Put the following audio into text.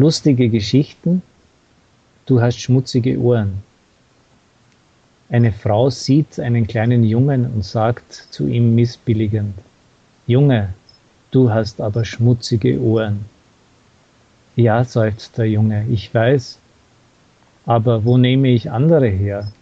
Lustige Geschichten, du hast schmutzige Ohren. Eine Frau sieht einen kleinen Jungen und sagt zu ihm missbilligend, Junge, du hast aber schmutzige Ohren. Ja, seufzt der Junge, ich weiß, aber wo nehme ich andere her?